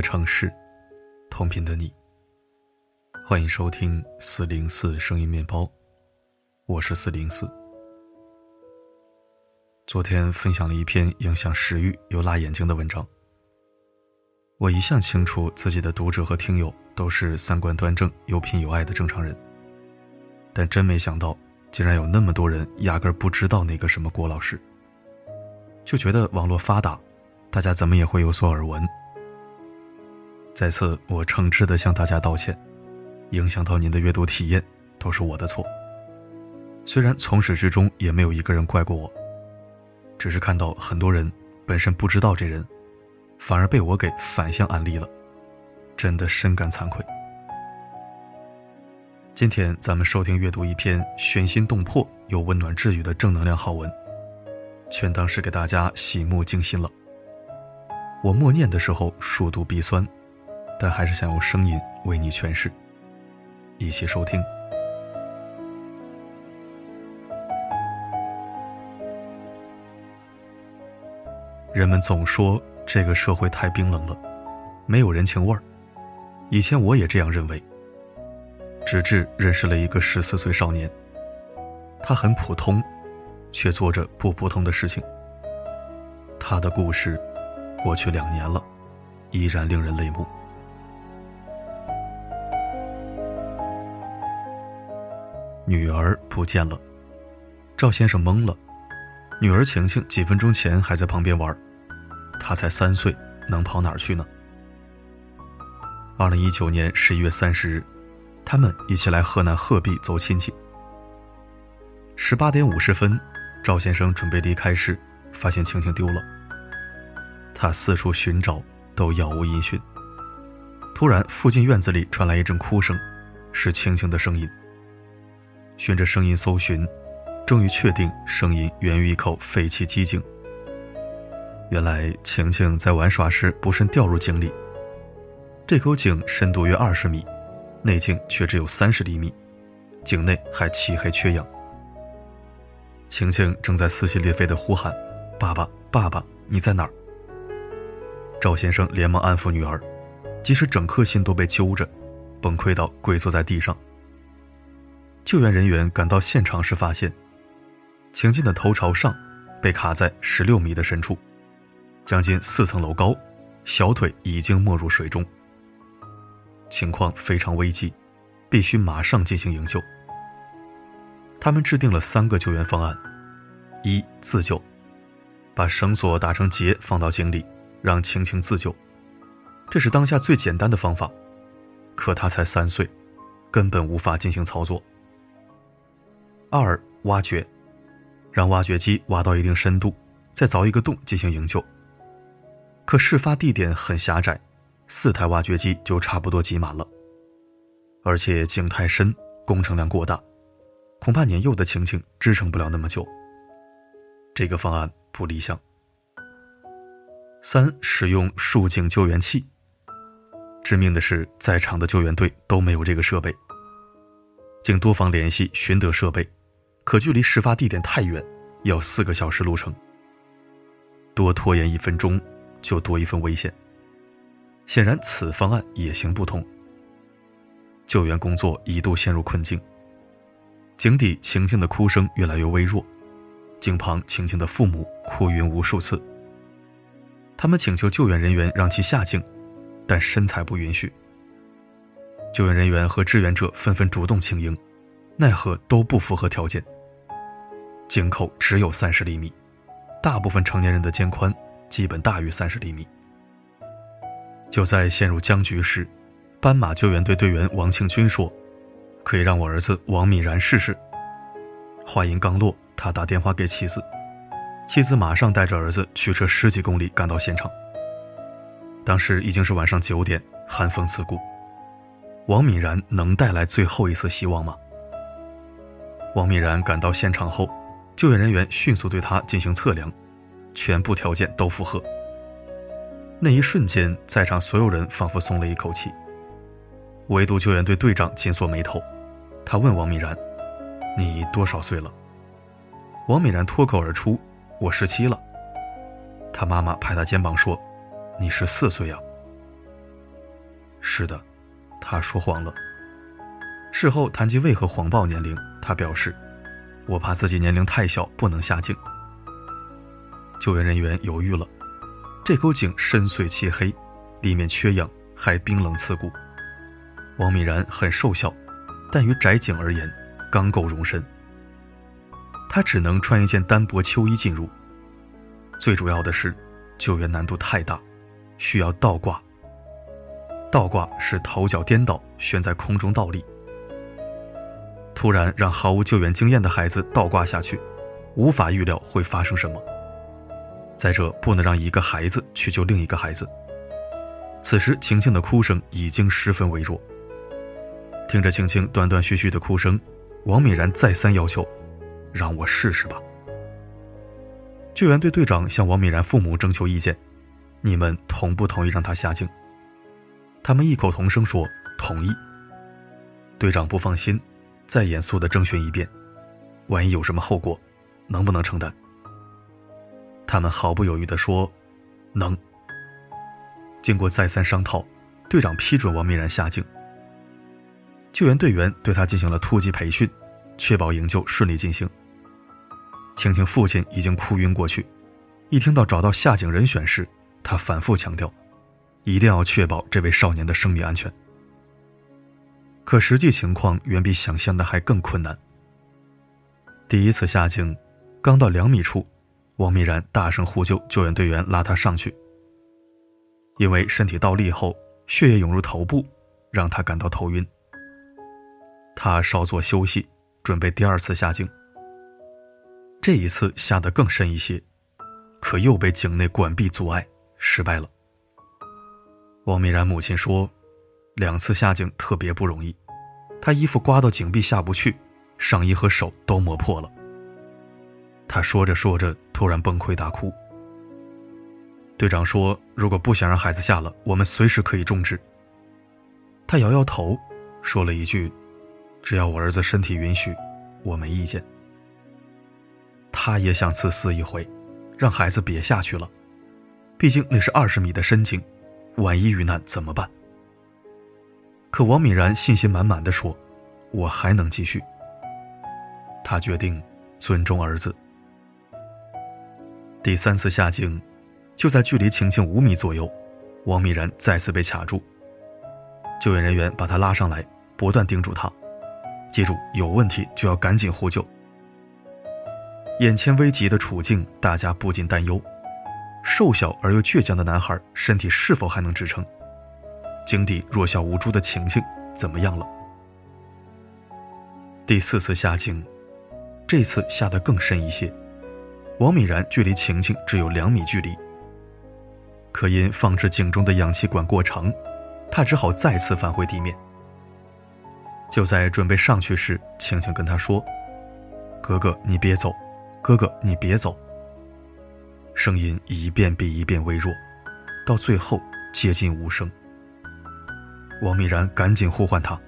城市，同频的你。欢迎收听四零四声音面包，我是四零四。昨天分享了一篇影响食欲又辣眼睛的文章。我一向清楚自己的读者和听友都是三观端正、有品有爱的正常人，但真没想到，竟然有那么多人压根不知道那个什么郭老师，就觉得网络发达，大家怎么也会有所耳闻。在此，我诚挚的向大家道歉，影响到您的阅读体验都是我的错。虽然从始至终也没有一个人怪过我，只是看到很多人本身不知道这人。反而被我给反向安利了，真的深感惭愧。今天咱们收听阅读一篇悬心动魄又温暖治愈的正能量好文，全当是给大家洗目静心了。我默念的时候数度鼻酸，但还是想用声音为你诠释。一起收听。人们总说。这个社会太冰冷了，没有人情味儿。以前我也这样认为。直至认识了一个十四岁少年，他很普通，却做着不普通的事情。他的故事，过去两年了，依然令人泪目。女儿不见了，赵先生懵了。女儿晴晴几分钟前还在旁边玩。她才三岁，能跑哪儿去呢？二零一九年十一月三十日，他们一起来河南鹤壁走亲戚。十八点五十分，赵先生准备离开时，发现晴晴丢了。他四处寻找，都杳无音讯。突然，附近院子里传来一阵哭声，是晴晴的声音。循着声音搜寻，终于确定声音源于一口废弃机井。原来晴晴在玩耍时不慎掉入井里，这口井深度约二十米，内径却只有三十厘米，井内还漆黑缺氧。晴晴正在撕心裂肺地呼喊：“爸爸，爸爸，你在哪儿？”赵先生连忙安抚女儿，即使整颗心都被揪着，崩溃到跪坐在地上。救援人员赶到现场时，发现晴晴的头朝上，被卡在十六米的深处。将近四层楼高，小腿已经没入水中，情况非常危急，必须马上进行营救。他们制定了三个救援方案：一、自救，把绳索打成结放到井里，让晴晴自救，这是当下最简单的方法，可他才三岁，根本无法进行操作。二、挖掘，让挖掘机挖到一定深度，再凿一个洞进行营救。可事发地点很狭窄，四台挖掘机就差不多挤满了，而且井太深，工程量过大，恐怕年幼的晴晴支撑不了那么久。这个方案不理想。三、使用竖井救援器。致命的是，在场的救援队都没有这个设备。经多方联系寻得设备，可距离事发地点太远，要四个小时路程。多拖延一分钟。就多一份危险。显然，此方案也行不通。救援工作一度陷入困境。井底晴晴的哭声越来越微弱，井旁晴晴的父母哭晕无数次。他们请求救援人员让其下井，但身材不允许。救援人员和志愿者纷纷主动请缨，奈何都不符合条件。井口只有三十厘米，大部分成年人的肩宽。基本大于三十厘米。就在陷入僵局时，斑马救援队队员王庆军说：“可以让我儿子王敏然试试。”话音刚落，他打电话给妻子，妻子马上带着儿子驱车十几公里赶到现场。当时已经是晚上九点，寒风刺骨。王敏然能带来最后一丝希望吗？王敏然赶到现场后，救援人员迅速对他进行测量。全部条件都符合。那一瞬间，在场所有人仿佛松了一口气，唯独救援队队长紧锁眉头。他问王敏然：“你多少岁了？”王敏然脱口而出：“我十七了。”他妈妈拍他肩膀说：“你十四岁呀。”是的，他说谎了。事后谈及为何谎报年龄，他表示：“我怕自己年龄太小，不能下井。”救援人员犹豫了，这口井深邃漆黑，里面缺氧，还冰冷刺骨。王敏然很瘦小，但于窄井而言，刚够容身。他只能穿一件单薄秋衣进入。最主要的是，救援难度太大，需要倒挂。倒挂是头脚颠倒，悬在空中倒立。突然让毫无救援经验的孩子倒挂下去，无法预料会发生什么。再者，不能让一个孩子去救另一个孩子。此时，晴晴的哭声已经十分微弱。听着晴晴断断续续的哭声，王敏然再三要求：“让我试试吧。”救援队队长向王敏然父母征求意见：“你们同不同意让他下井？”他们异口同声说：“同意。”队长不放心，再严肃的征询一遍：“万一有什么后果，能不能承担？”他们毫不犹豫地说：“能。”经过再三商讨，队长批准王明然下井。救援队员对他进行了突击培训，确保营救顺利进行。晴晴父亲已经哭晕过去，一听到找到下井人选时，他反复强调。一定要确保这位少年的生命安全。可实际情况远比想象的还更困难。第一次下井，刚到两米处，王敏然大声呼救，救援队员拉他上去。因为身体倒立后，血液涌入头部，让他感到头晕。他稍作休息，准备第二次下井。这一次下得更深一些，可又被井内管壁阻碍，失败了。王敏然母亲说：“两次下井特别不容易，他衣服刮到井壁下不去，上衣和手都磨破了。”他说着说着，突然崩溃大哭。队长说：“如果不想让孩子下了，我们随时可以终止。”他摇摇头，说了一句：“只要我儿子身体允许，我没意见。”他也想自私一回，让孩子别下去了，毕竟那是二十米的深井。万一遇难怎么办？可王敏然信心满满的说：“我还能继续。”他决定尊重儿子。第三次下井，就在距离晴晴五米左右，王敏然再次被卡住。救援人员把他拉上来，不断叮嘱他：“记住，有问题就要赶紧呼救。”眼前危急的处境，大家不禁担忧。瘦小而又倔强的男孩，身体是否还能支撑？井底弱小无助的晴晴怎么样了？第四次下井，这次下得更深一些。王敏然距离晴晴只有两米距离，可因放置井中的氧气管过长，他只好再次返回地面。就在准备上去时，晴晴跟他说：“哥哥，你别走，哥哥，你别走。”声音一遍比一遍微弱，到最后接近无声。王敏然赶紧呼唤他：“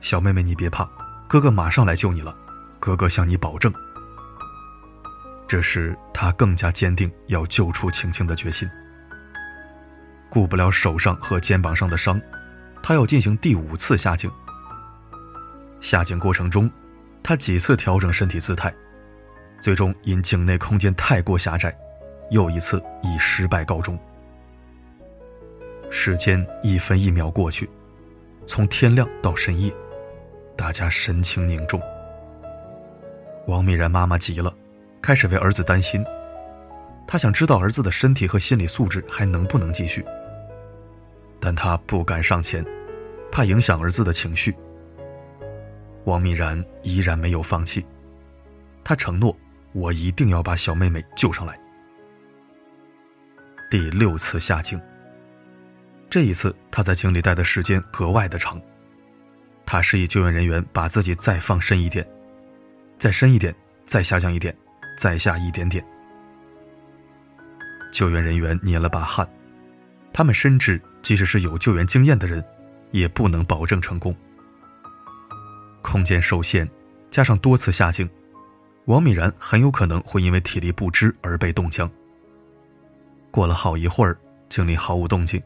小妹妹，你别怕，哥哥马上来救你了，哥哥向你保证。”这时他更加坚定要救出晴晴的决心。顾不了手上和肩膀上的伤，他要进行第五次下井。下井过程中，他几次调整身体姿态，最终因井内空间太过狭窄。又一次以失败告终。时间一分一秒过去，从天亮到深夜，大家神情凝重。王敏然妈妈急了，开始为儿子担心。她想知道儿子的身体和心理素质还能不能继续，但她不敢上前，怕影响儿子的情绪。王敏然依然没有放弃，他承诺：“我一定要把小妹妹救上来。”第六次下井。这一次，他在井里待的时间格外的长。他示意救援人员把自己再放深一点，再深一点，再下降一点，再下一点点。救援人员捏了把汗，他们深知，即使是有救援经验的人，也不能保证成功。空间受限，加上多次下井，王敏然很有可能会因为体力不支而被冻僵。过了好一会儿，井里毫无动静，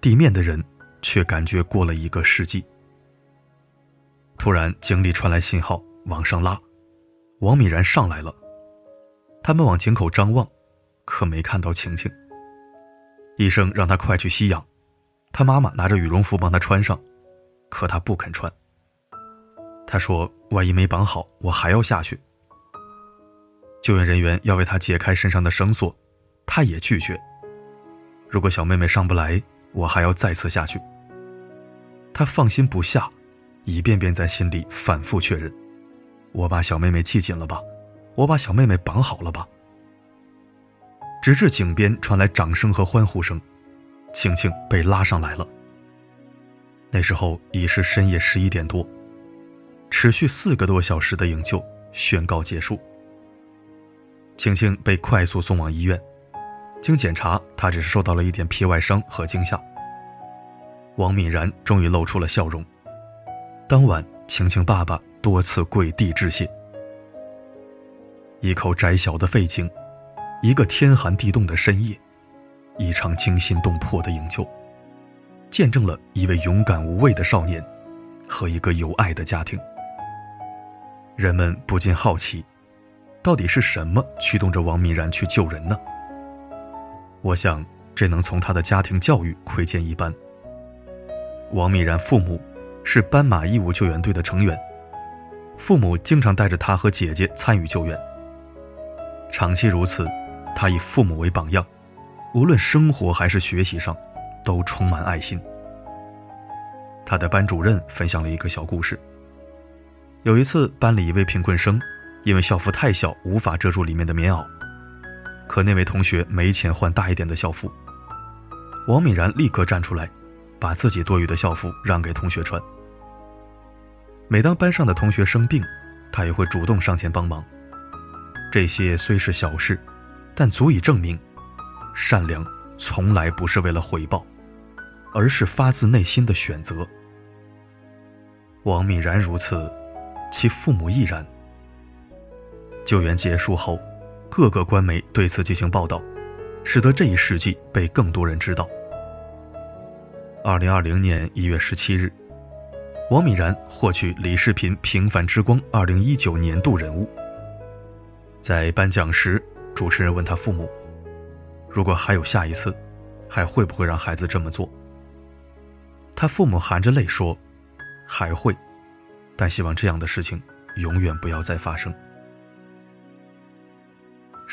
地面的人却感觉过了一个世纪。突然，井里传来信号，往上拉，王敏然上来了。他们往井口张望，可没看到晴晴。医生让他快去吸氧，他妈妈拿着羽绒服帮他穿上，可他不肯穿。他说：“万一没绑好，我还要下去。”救援人员要为他解开身上的绳索，他也拒绝。如果小妹妹上不来，我还要再次下去。他放心不下，一遍遍在心里反复确认：我把小妹妹系紧了吧？我把小妹妹绑好了吧？直至井边传来掌声和欢呼声，晴晴被拉上来了。那时候已是深夜十一点多，持续四个多小时的营救宣告结束。晴晴被快速送往医院，经检查，他只是受到了一点皮外伤和惊吓。王敏然终于露出了笑容。当晚，晴晴爸爸多次跪地致谢。一口窄小的废井，一个天寒地冻的深夜，一场惊心动魄的营救，见证了一位勇敢无畏的少年和一个有爱的家庭。人们不禁好奇。到底是什么驱动着王敏然去救人呢？我想，这能从他的家庭教育窥见一斑。王敏然父母是斑马义务救援队的成员，父母经常带着他和姐姐参与救援。长期如此，他以父母为榜样，无论生活还是学习上，都充满爱心。他的班主任分享了一个小故事：有一次，班里一位贫困生。因为校服太小，无法遮住里面的棉袄，可那位同学没钱换大一点的校服。王敏然立刻站出来，把自己多余的校服让给同学穿。每当班上的同学生病，他也会主动上前帮忙。这些虽是小事，但足以证明，善良从来不是为了回报，而是发自内心的选择。王敏然如此，其父母亦然。救援结束后，各个官媒对此进行报道，使得这一事迹被更多人知道。二零二零年一月十七日，王敏然获取李世平平凡之光二零一九年度人物。在颁奖时，主持人问他父母：“如果还有下一次，还会不会让孩子这么做？”他父母含着泪说：“还会，但希望这样的事情永远不要再发生。”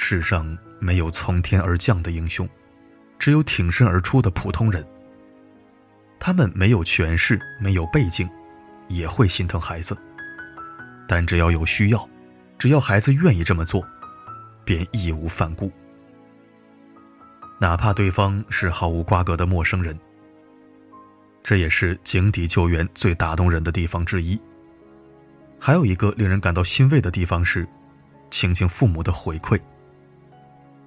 世上没有从天而降的英雄，只有挺身而出的普通人。他们没有权势，没有背景，也会心疼孩子。但只要有需要，只要孩子愿意这么做，便义无反顾。哪怕对方是毫无瓜葛的陌生人。这也是井底救援最打动人的地方之一。还有一个令人感到欣慰的地方是，晴晴父母的回馈。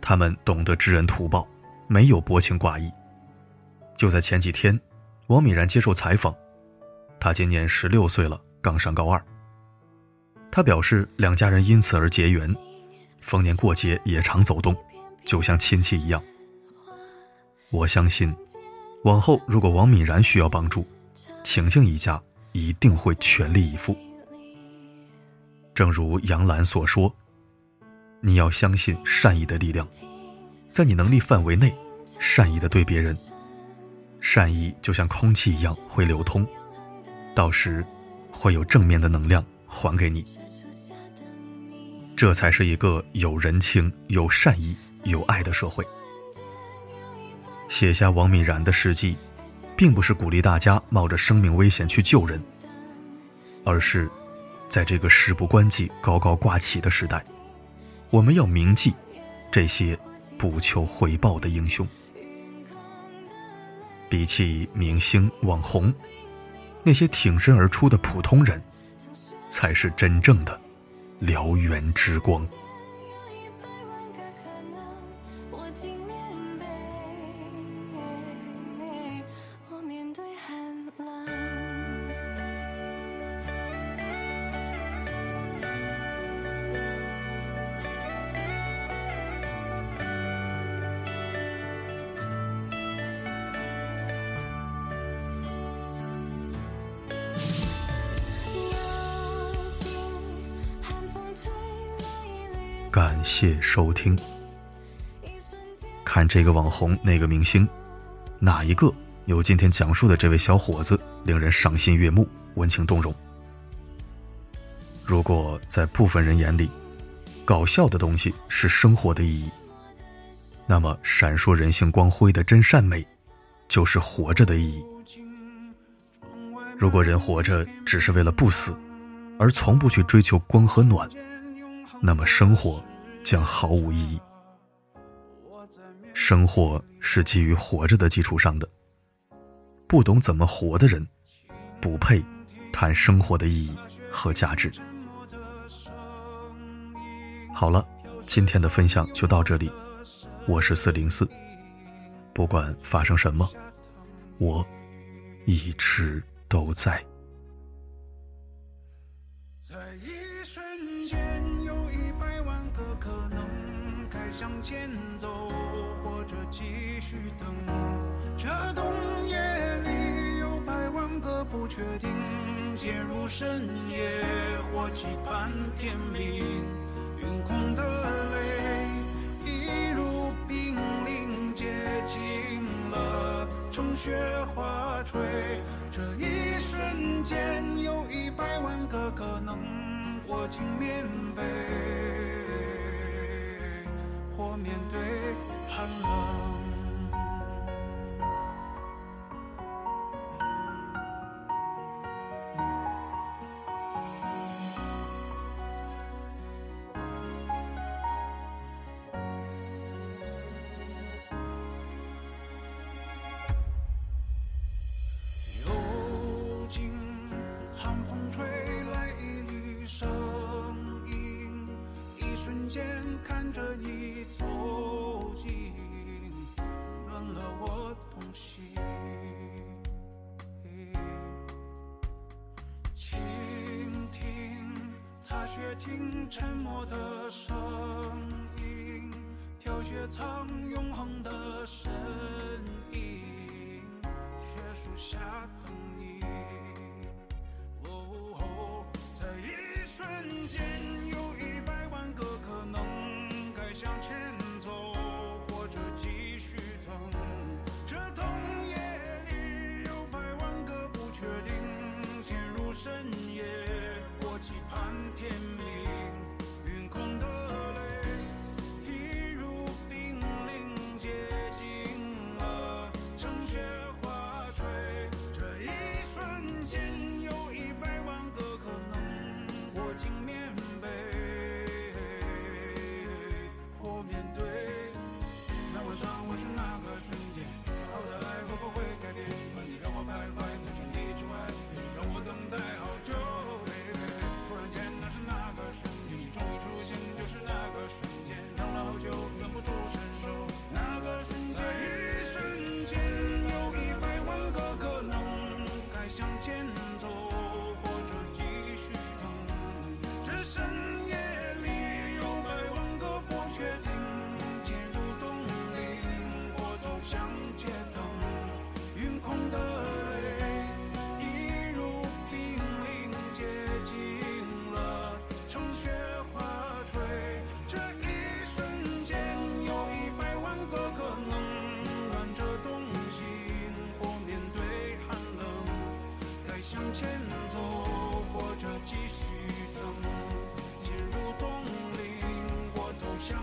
他们懂得知恩图报，没有薄情寡义。就在前几天，王敏然接受采访，他今年十六岁了，刚上高二。他表示，两家人因此而结缘，逢年过节也常走动，就像亲戚一样。我相信，往后如果王敏然需要帮助，晴晴一家一定会全力以赴。正如杨澜所说。你要相信善意的力量，在你能力范围内，善意的对别人，善意就像空气一样会流通，到时会有正面的能量还给你。这才是一个有人情、有善意、有爱的社会。写下王敏然的事迹，并不是鼓励大家冒着生命危险去救人，而是在这个事不关己、高高挂起的时代。我们要铭记这些不求回报的英雄。比起明星网红，那些挺身而出的普通人，才是真正的燎原之光。收听。看这个网红，那个明星，哪一个有今天讲述的这位小伙子令人赏心悦目、温情动容？如果在部分人眼里，搞笑的东西是生活的意义，那么闪烁人性光辉的真善美，就是活着的意义。如果人活着只是为了不死，而从不去追求光和暖，那么生活将毫无意义。生活是基于活着的基础上的。不懂怎么活的人，不配谈生活的意义和价值。好了，今天的分享就到这里。我是四零四，不管发生什么，我一直都在。向前走。或者继续等，这冬夜里有百万个不确定，渐入深夜或期盼天明。云空的泪一如冰凌接近了，成雪花坠。这一瞬间有一百万个可能，握紧棉被面对寒冷，又经寒风吹来一缕伤。瞬间看着你走近，暖了我痛心。倾听踏雪听沉默的声音，飘雪藏永恒的身影，雪树下等你。哦，在一瞬间。向前走，或者继续等。这冬夜里有百万个不确定，陷入深夜，我期盼天你让我徘徊在千里之外你让我等待好久 baby 突然间？那是哪个瞬间？你终于出现就是那个瞬间？等了好久忍不住伸手那个瞬间？一瞬间？有一百万个可能该向前走或者继续等这剩前走或者继续等。进入冬令我走向